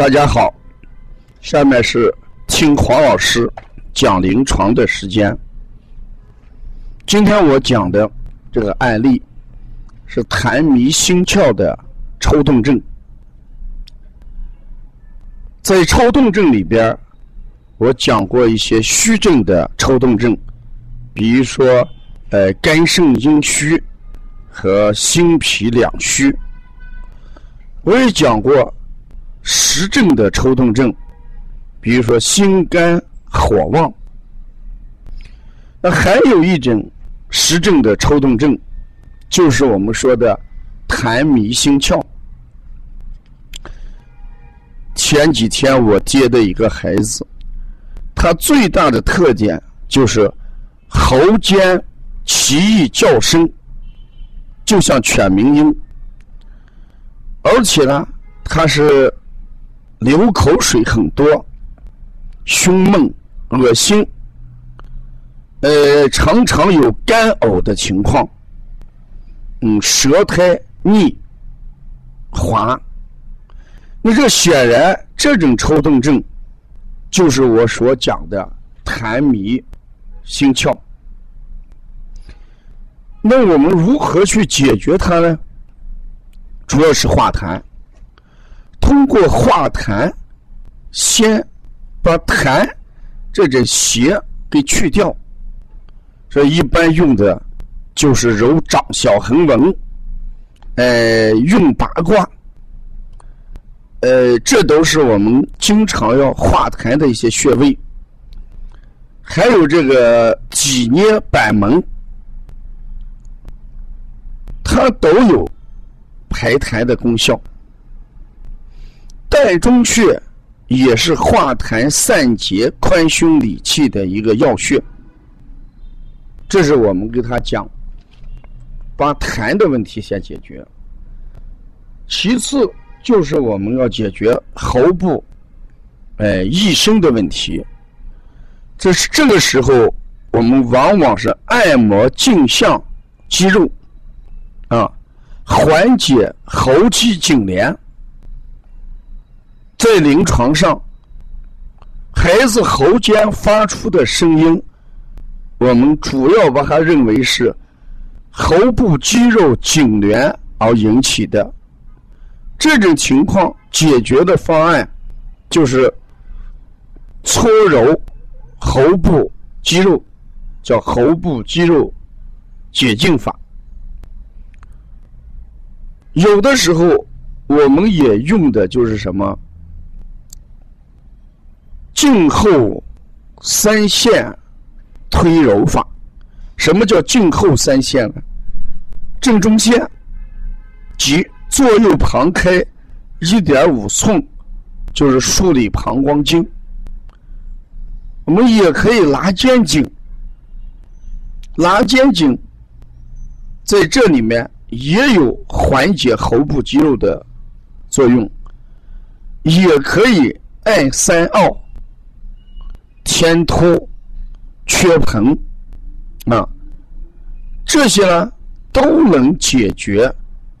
大家好，下面是听黄老师讲临床的时间。今天我讲的这个案例是痰迷心窍的抽动症。在抽动症里边，我讲过一些虚症的抽动症，比如说呃肝肾阴虚和心脾两虚。我也讲过。实症的抽动症，比如说心肝火旺，那还有一种实症的抽动症，就是我们说的痰迷心窍。前几天我接的一个孩子，他最大的特点就是喉间奇异叫声，就像犬鸣音，而且呢，他是。流口水很多，胸闷、恶心，呃，常常有干呕的情况，嗯，舌苔腻、滑。那这显然这种抽动症，就是我所讲的痰迷心窍。那我们如何去解决它呢？主要是化痰。通过化痰，先把痰这种邪给去掉。这一般用的就是揉掌小横纹，呃，用八卦，呃，这都是我们经常要化痰的一些穴位。还有这个挤捏板门，它都有排痰的功效。带中穴也是化痰散结、宽胸理气的一个要穴。这是我们给他讲，把痰的问题先解决。其次就是我们要解决喉部，哎，益生的问题。这是这个时候，我们往往是按摩颈项肌肉，啊，缓解喉肌痉挛。在临床上，孩子喉间发出的声音，我们主要把它认为是喉部肌肉痉挛而引起的。这种情况解决的方案就是搓揉喉部肌肉，叫喉部肌肉解痉法。有的时候，我们也用的就是什么？颈后三线推揉法，什么叫颈后三线呢？正中线即左右旁开一点五寸，就是竖理膀胱经。我们也可以拉肩颈，拉肩颈在这里面也有缓解喉部肌肉的作用，也可以按三凹。天突、缺盆啊，这些呢都能解决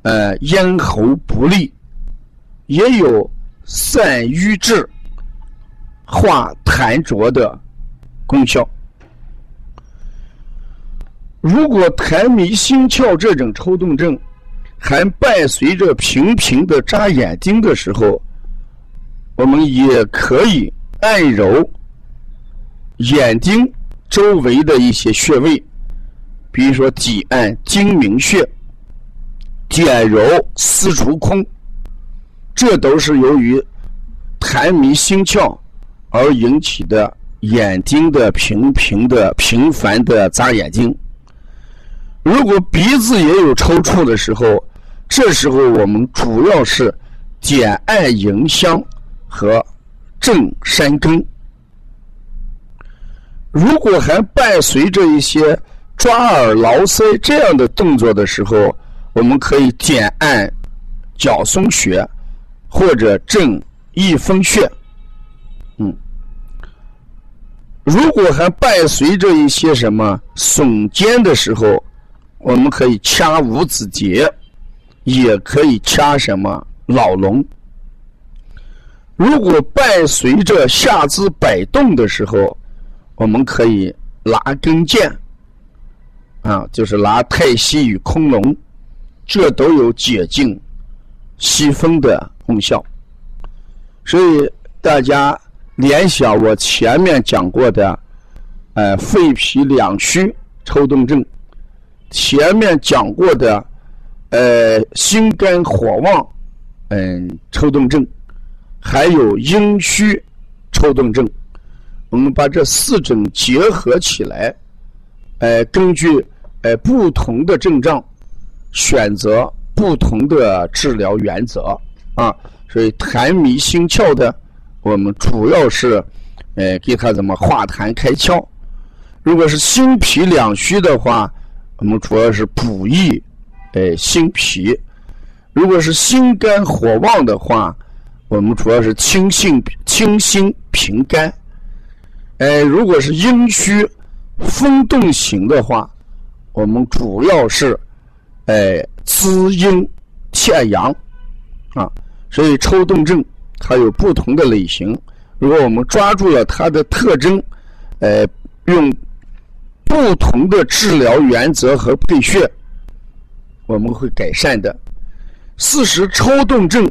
呃咽喉不利，也有散瘀滞、化痰浊的功效。如果痰迷心窍这种抽动症还伴随着频频的扎眼睛的时候，我们也可以按揉。眼睛周围的一些穴位，比如说挤按睛明穴、点揉丝竹空，这都是由于痰迷心窍而引起的眼睛的频频的频繁的眨眼睛。如果鼻子也有抽搐的时候，这时候我们主要是点按迎香和正山根。如果还伴随着一些抓耳挠腮这样的动作的时候，我们可以点按脚松穴或者正翳风穴。嗯，如果还伴随着一些什么耸肩的时候，我们可以掐五子结，也可以掐什么老龙。如果伴随着下肢摆动的时候，我们可以拿根剑，啊，就是拿太溪与空龙，这都有解痉、息风的功效。所以大家联想我前面讲过的，呃，肺脾两虚抽动症，前面讲过的，呃，心肝火旺，嗯，抽动症，还有阴虚抽动症。我们把这四种结合起来，呃，根据呃不同的症状，选择不同的治疗原则啊。所以痰迷心窍的，我们主要是呃给他怎么化痰开窍；如果是心脾两虚的话，我们主要是补益呃心脾；如果是心肝火旺的话，我们主要是清心清心平肝。哎，如果是阴虚风动型的话，我们主要是哎滋阴泻阳啊。所以抽动症它有不同的类型。如果我们抓住了它的特征，哎，用不同的治疗原则和配穴，我们会改善的。四实抽动症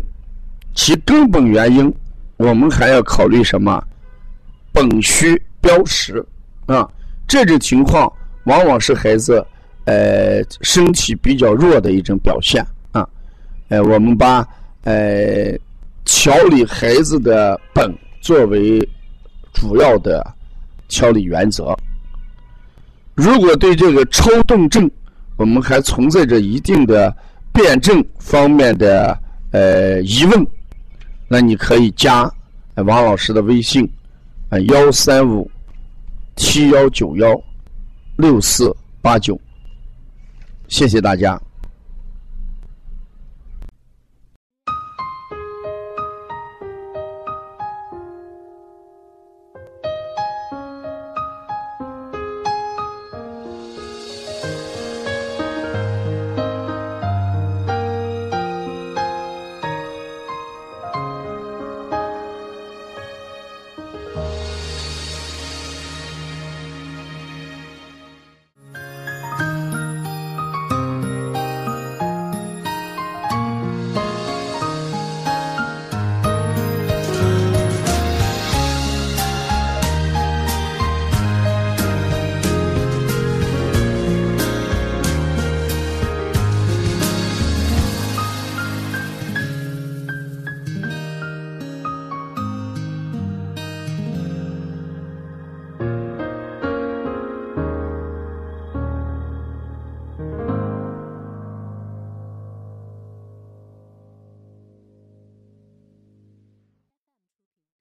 其根本原因，我们还要考虑什么？本虚标实啊，这种情况往往是孩子呃身体比较弱的一种表现啊。呃，我们把呃调理孩子的本作为主要的调理原则。如果对这个抽动症，我们还存在着一定的辩证方面的呃疑问，那你可以加王老师的微信。啊，幺三五七幺九幺六四八九，谢谢大家。